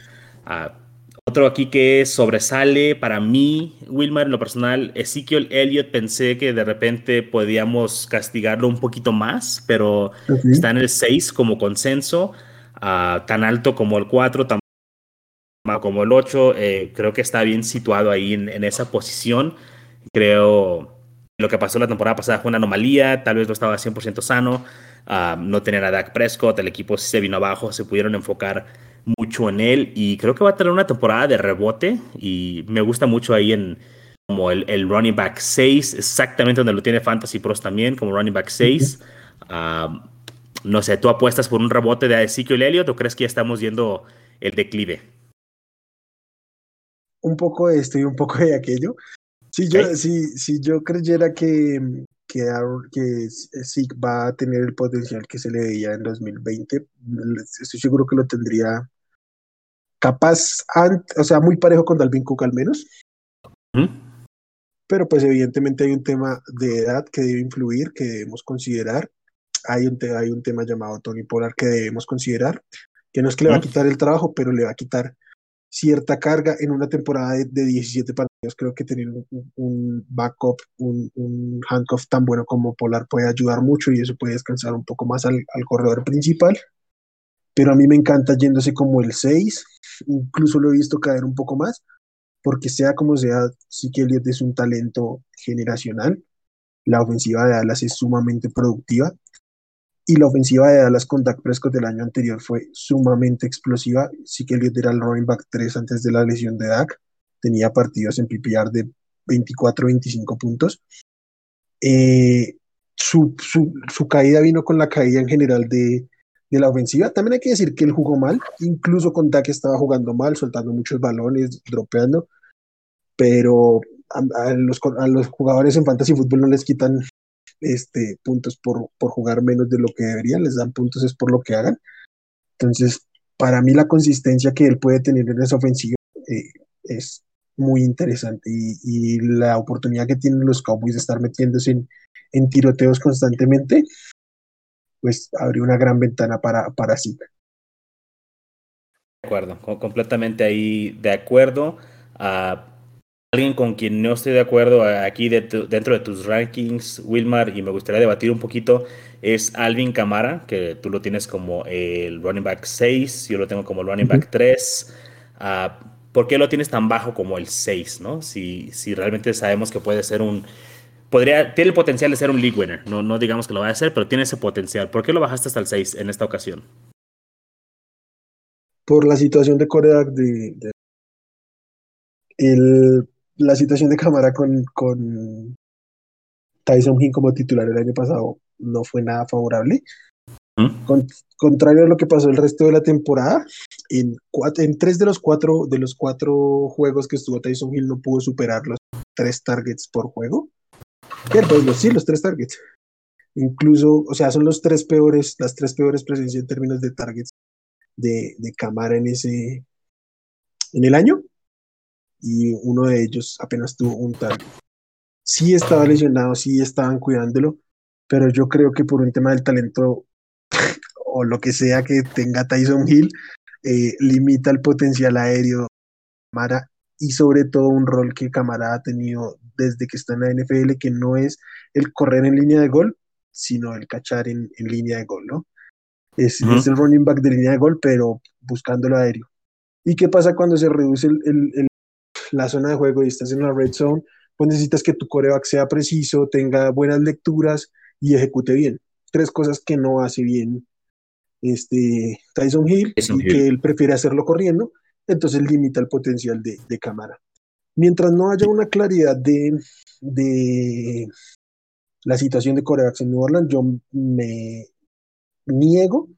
Otro aquí que sobresale para mí, Wilmar, en lo personal, Ezekiel Elliott, pensé que de repente podíamos castigarlo un poquito más, pero está en el 6 como consenso tan alto como el 4, tan como el 8, eh, creo que está bien situado ahí en, esa posición. Creo lo que pasó la temporada pasada fue una anomalía, tal vez no estaba 100% sano, uh, no tener a Dak Prescott, el equipo se vino abajo, se pudieron enfocar mucho en él y creo que va a tener una temporada de rebote y me gusta mucho ahí en como el, el running back 6, exactamente donde lo tiene Fantasy Pros también, como running back 6. Uh, no sé, ¿tú apuestas por un rebote de Ezekiel Elliott o crees que ya estamos yendo el declive? Un poco de esto y un poco de aquello. Si yo, si, si yo creyera que, que, que SIG va a tener el potencial que se le veía en 2020, estoy seguro que lo tendría capaz, o sea, muy parejo con Dalvin Cook al menos. Pero pues evidentemente hay un tema de edad que debe influir, que debemos considerar. Hay un, hay un tema llamado Tony Polar que debemos considerar, que no es que le va a quitar el trabajo, pero le va a quitar cierta carga en una temporada de, 17 partidos. Creo que tener un, backup, un, un, handcuff tan bueno como Polar puede ayudar mucho y eso puede descansar un poco más al, al corredor principal. Pero a mí me encanta yéndose como el 6, incluso lo he visto caer un poco más, porque sea como sea, sí que Elliot es un talento generacional. La ofensiva de Dallas es sumamente productiva y la ofensiva de Dallas con Dak Prescott del año anterior fue sumamente explosiva. Sí que Elliott era el running back 3 antes de la lesión de Dak. Tenía partidos en PPR de 24-25 puntos. Eh, su, su, su, caída vino con la caída en general de, de, la ofensiva. También hay que decir que él jugó mal, incluso con Dak estaba jugando mal, soltando muchos balones, dropeando, pero a, a, los, a los jugadores en fantasy fútbol no les quitan este, puntos por, por jugar menos de lo que deberían, les dan puntos es por lo que hagan. Entonces, para mí la consistencia que él puede tener en esa ofensiva eh, es muy interesante y, la oportunidad que tienen los Cowboys de estar metiéndose en, en tiroteos constantemente, pues abre una gran ventana para, para sí. De acuerdo, completamente ahí de acuerdo. Uh, alguien con quien no estoy de acuerdo aquí dentro de tus rankings, Wilmar, y me gustaría debatir un poquito, es Alvin Camara, que tú lo tienes como el running back 6, yo lo tengo como el running back 3. Ah, ¿Por qué lo tienes tan bajo como el 6? ¿no? Si, si realmente sabemos que puede ser un... Podría, tiene el potencial de ser un league winner, no, no digamos que lo va a hacer, pero tiene ese potencial. ¿Por qué lo bajaste hasta el 6 en esta ocasión? Por la situación de Corea de, de el la situación de cámara con, con Tyson Hill como titular el año pasado no fue nada favorable. ¿Mm? contrario a lo que pasó el resto de la temporada, en, en tres de los cuatro de los cuatro juegos que estuvo Tyson Hill no pudo superar los tres targets por juego. Pues, sí, los tres targets. Incluso, o sea, son los tres peores, las tres peores presencias en términos de targets de, de cámara en ese en el año y uno de ellos apenas tuvo un target. Sí estaba lesionado, sí estaban cuidándolo, pero yo creo que por un tema del talento o lo que sea que tenga Tyson Hill, eh, limita el potencial aéreo de Camara y sobre todo un rol que Camara ha tenido desde que está en la NFL, que no es el correr en línea de gol, sino el cachar en, en línea de gol, ¿no? Es, es, el running back de línea de gol, pero buscando lo aéreo. ¿Y qué pasa cuando se reduce el, el la zona de juego y estás en la red zone, pues necesitas que tu coreback sea preciso, tenga buenas lecturas y ejecute bien. Tres cosas que no hace bien este Tyson Hill y que él prefiere hacerlo corriendo, entonces limita el potencial de, de cámara. Mientras no haya una claridad de, de la situación de corebacks en New Orleans, yo me niego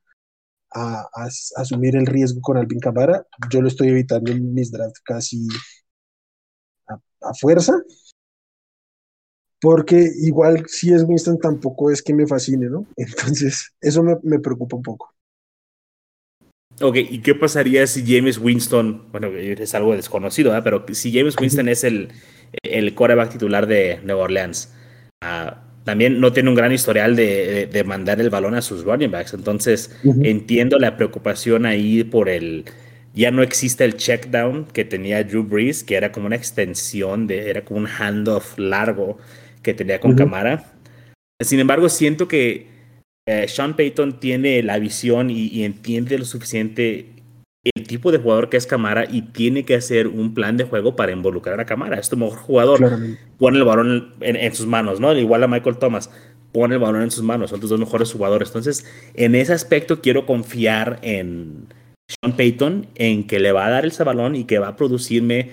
a, a, asumir el riesgo con Alvin Camara. Yo lo estoy evitando en mis drafts casi a fuerza, porque igual si es Winston tampoco es que me fascine, ¿no? Entonces, eso me, me, preocupa un poco. Ok, ¿y qué pasaría si James Winston, bueno, es algo desconocido, ¿eh? pero si James Winston es el, el quarterback titular de Nueva Orleans, uh, también no tiene un gran historial de, de, mandar el balón a sus running backs, entonces uh -huh. entiendo la preocupación ahí por el, ya no existe el check down que tenía Drew Brees, que era como una extensión, de, era como un handoff largo que tenía con uh -huh. Camara. Sin embargo, siento que eh, Sean Payton tiene la visión y, y, entiende lo suficiente el tipo de jugador que es Camara y tiene que hacer un plan de juego para involucrar a Camara. Es tu mejor jugador. Pone el balón en, sus manos, ¿no? Igual a Michael Thomas. Pone el balón en sus manos. Son tus dos mejores jugadores. Entonces, en ese aspecto quiero confiar en Sean Payton, en que le va a dar ese balón y que va a producirme,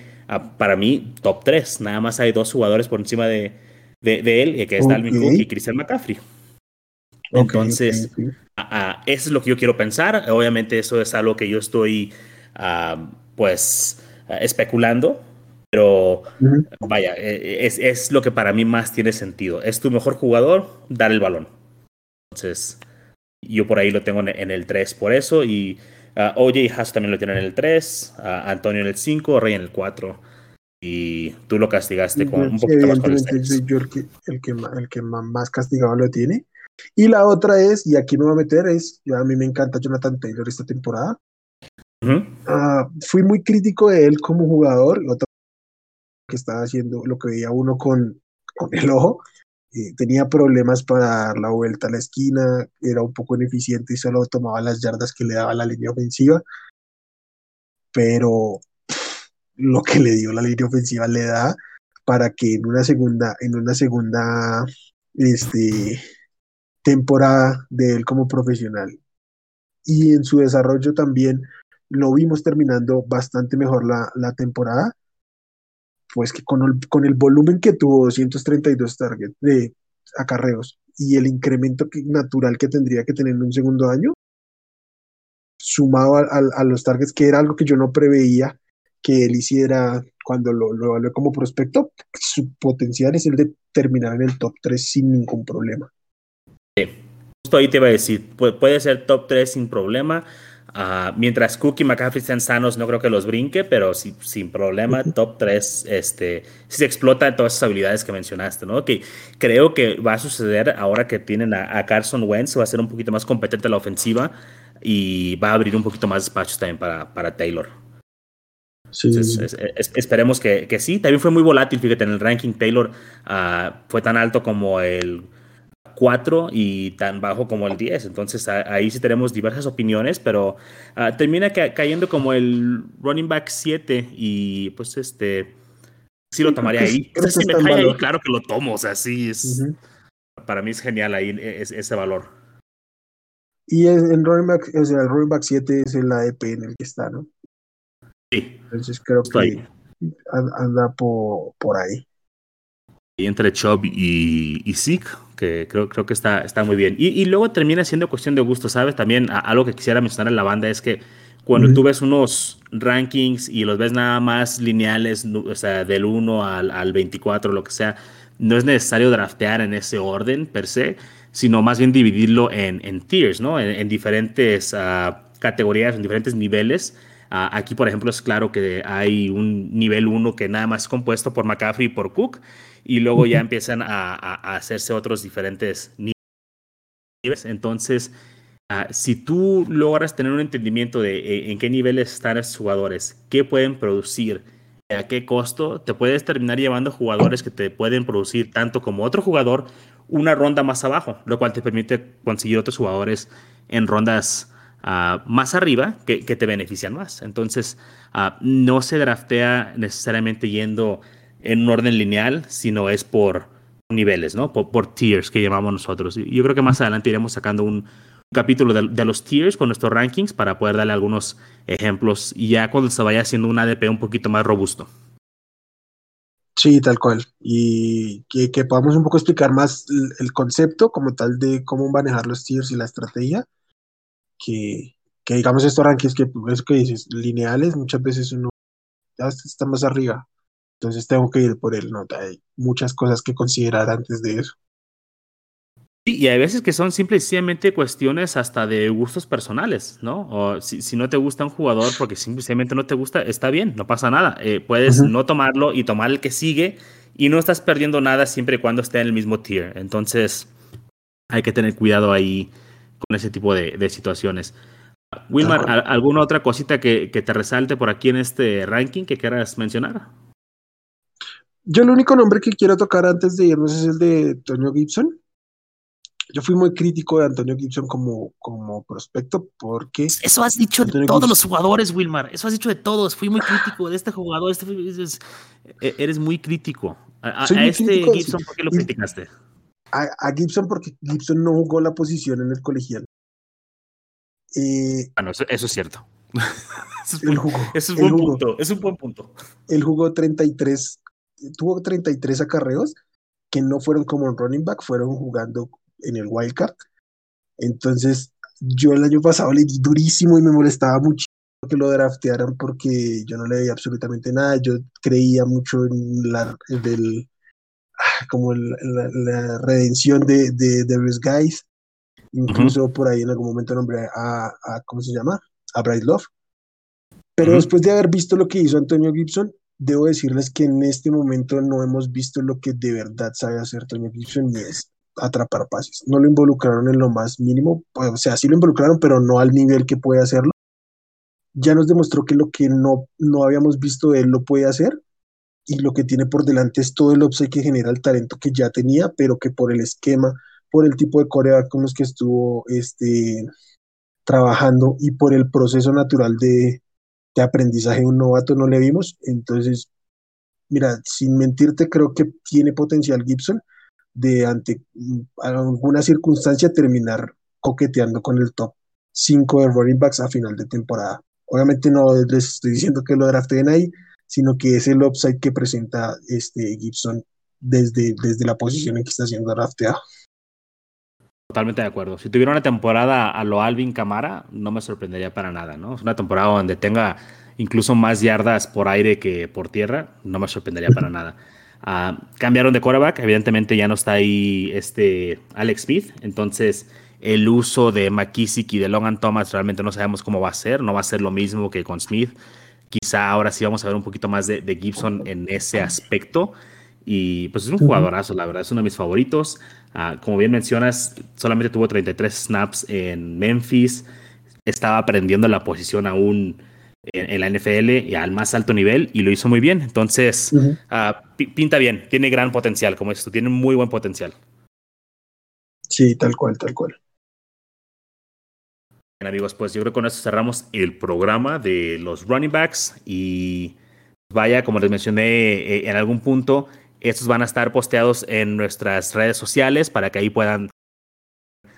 para mí, top 3. Nada más hay dos jugadores por encima de, de, él, que es Dalvin Cook y Christian McCaffrey. Entonces, eso es lo que yo quiero pensar. Obviamente eso es algo que yo estoy, ah, pues, especulando, pero vaya, e, es, es, lo que para mí más tiene sentido. Es tu mejor jugador, dar el balón. Entonces, yo por ahí lo tengo en, el 3 por eso, y uh, OJ Haas también lo tiene en el 3, Antonio en el 5, Rey en el 4. Y tú lo castigaste con un poquito más con el Yo el que, el que, el que más castigado lo tiene. Y la otra es, y aquí me voy a meter, es, a mí me encanta Jonathan Taylor esta temporada. Ah, fui muy crítico de él como jugador, lo que estaba haciendo, lo que veía uno con, con el ojo, eh, tenía problemas para dar la vuelta a la esquina, era un poco ineficiente y solo tomaba las yardas que le daba la línea ofensiva, pero lo que le dio la línea ofensiva le da para que en una segunda, en una segunda, este, temporada de él como profesional. Y en su desarrollo también lo vimos terminando bastante mejor la, la temporada, pues que con el, con el volumen que tuvo 232 targets de acarreos y el incremento natural que tendría que tener en un segundo año, sumado a, a, los targets, que era algo que yo no preveía que él hiciera cuando lo, lo evalué como prospecto, su potencial es el de terminar en el top 3 sin ningún problema. Sí, justo ahí te iba a decir, puede ser top 3 sin problema. Uh, mientras Cook y McCaffrey estén sanos, no creo que los brinque, pero sí, sin problema, top 3, este, si se explota todas esas habilidades que mencionaste, ¿no? Que creo que va a suceder ahora que tienen a, Carson Wentz, va a ser un poquito más competente la ofensiva y va a abrir un poquito más espacios también para, para Taylor. Sí. esperemos que, que, sí. También fue muy volátil, fíjate, en el ranking Taylor uh, fue tan alto como el 4 y tan bajo como el 10. Entonces ahí sí tenemos diversas opiniones, pero ah, termina cayendo como el running back 7 y pues este sí lo tomaría ahí. si me cae ahí, claro que lo tomo. O sea, sí es. Para mí es genial ahí ese valor. Y el running back, o sea, el running back 7 es el AEP en el que está, ¿no? Sí. Entonces creo que anda por, por ahí. Entre Chubb y, y Zeke, que creo, creo que está, está muy bien. Y, luego termina siendo cuestión de gusto, ¿sabes? También algo que quisiera mencionar en la banda es que cuando tú ves unos rankings y los ves nada más lineales, o sea, del 1 al, al 24, lo que sea, no es necesario draftear en ese orden per se, sino más bien dividirlo en, en tiers, ¿no? En, diferentes uh, categorías, en diferentes niveles. Uh, aquí, por ejemplo, es claro que hay un nivel 1 que nada más es compuesto por McCaffrey y por Cook y luego ya empiezan a, hacerse otros diferentes niveles. Entonces, ah, si tú logras tener un entendimiento de eh, en qué niveles están esos jugadores, qué pueden producir, a qué costo, te puedes terminar llevando jugadores que te pueden producir tanto como otro jugador una ronda más abajo, lo cual te permite conseguir otros jugadores en rondas ah, más arriba que, te benefician más. Entonces, ah, no se draftea necesariamente yendo en un orden lineal, sino es por niveles, ¿no? Por, tiers que llamamos nosotros. Y yo creo que más adelante iremos sacando un, capítulo de, los tiers con nuestros rankings para poder darle algunos ejemplos y ya cuando se vaya haciendo un ADP un poquito más robusto. Sí, tal cual. Y que, que podamos un poco explicar más el, concepto como tal de cómo manejar los tiers y la estrategia. Que, que digamos estos rankings que es que dices, lineales, muchas veces uno ya está más arriba. Entonces tengo que ir por él, ¿no? Hay muchas cosas que considerar antes de eso. y hay veces que son simplemente cuestiones hasta de gustos personales, ¿no? O si, no te gusta un jugador porque simplemente no te gusta, está bien, no pasa nada. Eh, puedes no tomarlo y tomar el que sigue y no estás perdiendo nada siempre y cuando esté en el mismo tier. Entonces hay que tener cuidado ahí con ese tipo de, situaciones. Wilmar, ¿alguna otra cosita que, que te resalte por aquí en este ranking que quieras mencionar? Yo el único nombre que quiero tocar antes de irnos es el de Toño Gibson, yo fui muy crítico de Antonio Gibson como, como prospecto porque... Eso has dicho de todos los jugadores, Wilmar. Eso has dicho de todos. Fui muy crítico de este jugador. Este, e, eres muy crítico. A, este Gibson, ¿por qué lo criticaste? A, Gibson porque Gibson no jugó la posición en el colegial. Eh, bueno, eso, es cierto. eso es, jugó, eso es un buen punto. Es un buen punto. Él jugó 33, tuvo 33 acarreos que no fueron como un running back, fueron jugando en el wildcard. Entonces, yo el año pasado le di durísimo y me molestaba mucho que lo draftearan porque yo no le veía absolutamente nada. Yo creía mucho en la, del, ah, como la, redención de, de, de Guys. Incluso por ahí en algún momento nombré a, a, ¿cómo se llama? A Bright Love. Pero después de haber visto lo que hizo Antonio Gibson, debo decirles que en este momento no hemos visto lo que de verdad sabe hacer Antonio Gibson y es atrapar pases. No lo involucraron en lo más mínimo, pues, o sea, sí lo involucraron, pero no al nivel que puede hacerlo. Ya nos demostró que lo que no, no habíamos visto él lo puede hacer y lo que tiene por delante es todo el upside que genera el talento que ya tenía, pero que por el esquema, por el tipo de coreback con los que estuvo este, trabajando y por el proceso natural de, de aprendizaje un novato no le vimos. Entonces, mira, sin mentirte, creo que tiene potencial Gibson de ante mm, alguna circunstancia terminar coqueteando con el top 5 de running backs a final de temporada. Obviamente no les estoy diciendo que lo draften ahí, sino que es el upside que presenta este Gibson desde, desde la posición en que está siendo drafteado. Totalmente de acuerdo. Si tuviera una temporada a lo Alvin Camara, no me sorprendería para nada, ¿no? Es una temporada donde tenga incluso más yardas por aire que por tierra, no me sorprendería para nada. Ah, cambiaron de quarterback, evidentemente ya no está ahí este Alex Smith, entonces el uso de McKissick y de Logan Thomas realmente no sabemos cómo va a ser, no va a ser lo mismo que con Smith. Quizá ahora sí vamos a ver un poquito más de, Gibson en ese aspecto. Y pues es un jugadorazo, la verdad, es uno de mis favoritos. Ah, como bien mencionas, solamente tuvo 33 snaps en Memphis. Estaba aprendiendo la posición aún en, la NFL y al más alto nivel y lo hizo muy bien. Entonces, ah, pinta bien, tiene gran potencial, como esto, tiene muy buen potencial. Sí, tal cual, tal cual. Bien, amigos, pues yo creo que con esto cerramos el programa de los running backs y vaya, como les mencioné eh, en algún punto, estos van a estar posteados en nuestras redes sociales para que ahí puedan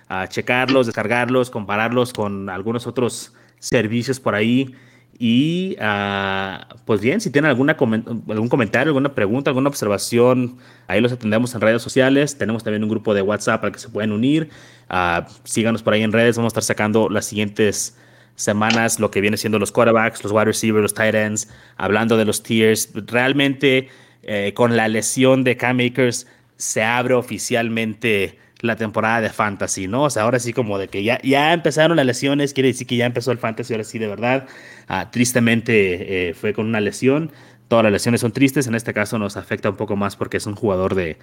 ah, checarlos, descargarlos, compararlos con algunos otros servicios por ahí. Y ah, pues bien, si tienen alguna algún comentario, alguna pregunta, alguna observación, ahí los atendemos en redes sociales. Tenemos también un grupo de WhatsApp al que se pueden unir. Uh, síganos por ahí en redes. Vamos a estar sacando las siguientes semanas lo que viene siendo los quarterbacks, los wide receivers, los tight ends, hablando de los tiers. Realmente, eh, con la lesión de Cam Makers, se abre oficialmente la temporada de fantasy, ¿no? O sea, ahora sí como de que ya, ya empezaron las lesiones, quiere decir que ya empezó el fantasy, ahora sí de verdad. Ah, tristemente eh, fue con una lesión, todas las lesiones son tristes, en este caso nos afecta un poco más porque es un jugador de,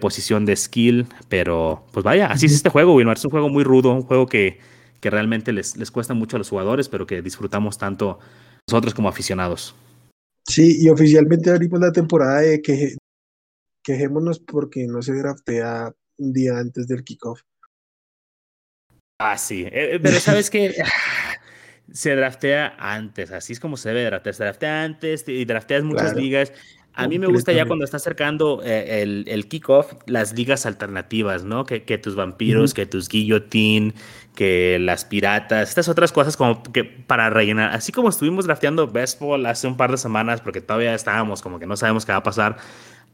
posición de skill, pero pues vaya, así es este juego, Wilmar, es un juego muy rudo, un juego que, que realmente les, les cuesta mucho a los jugadores, pero que disfrutamos tanto nosotros como aficionados. Sí, y oficialmente abrimos la temporada de que quejémonos porque no se draftea un día antes del kickoff. Ah, sí. Eh, eh, pero sabes que se draftea antes, así es como se debe draftear. Se draftea antes y drafteas muchas ligas. A mí me gusta ya cuando está acercando eh, el, el kickoff, las ligas alternativas, ¿no? Que, que tus vampiros, que tus guillotine, que las piratas, estas otras cosas como que para rellenar. Así como estuvimos drafteando baseball hace un par de semanas, porque todavía estábamos como que no sabemos qué va a pasar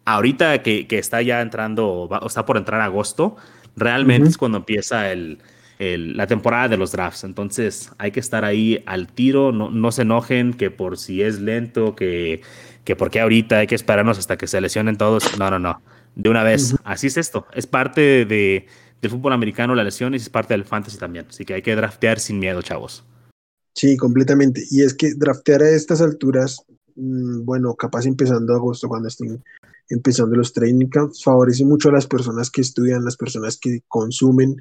ahorita que, está ya entrando, o está por entrar agosto, realmente es cuando empieza el, la temporada de los drafts. Entonces hay que estar ahí al tiro, no, no se enojen que por si es lento, que, que porque ahorita hay que esperarnos hasta que se lesionen todos. No, no, no. De una vez, así es esto. Es parte de, del fútbol americano la lesión y es parte del fantasy también. Así que hay que draftear sin miedo, chavos. Sí, completamente. Y es que draftear a estas alturas, mm, bueno, capaz empezando agosto cuando estén empezando los training camps, favorece mucho a las personas que estudian, las personas que consumen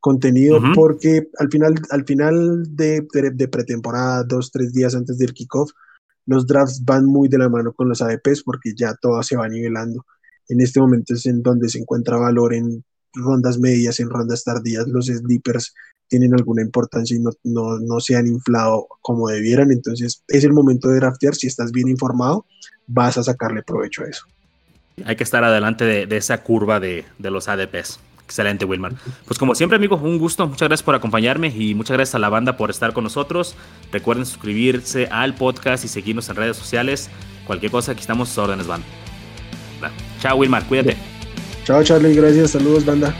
contenido, porque al final, al final de, de, pretemporada, dos, tres días antes del kickoff, los drafts van muy de la mano con los ADPs porque ya todo se va nivelando. En este momento es en donde se encuentra valor en rondas medias, en rondas tardías, los sleepers tienen alguna importancia y no, no, no se han inflado como debieran. Entonces es el momento de draftear. Si estás bien informado, vas a sacarle provecho a eso. Hay que estar adelante de, esa curva de, de, los ADPs. Excelente, Wilmar. Pues como siempre, amigos, un gusto. Muchas gracias por acompañarme y muchas gracias a la banda por estar con nosotros. Recuerden suscribirse al podcast y seguirnos en redes sociales. Cualquier cosa, aquí estamos sus órdenes, banda. Chao, Wilmar. Cuídate. Chao, Charlie. Gracias. Saludos, banda.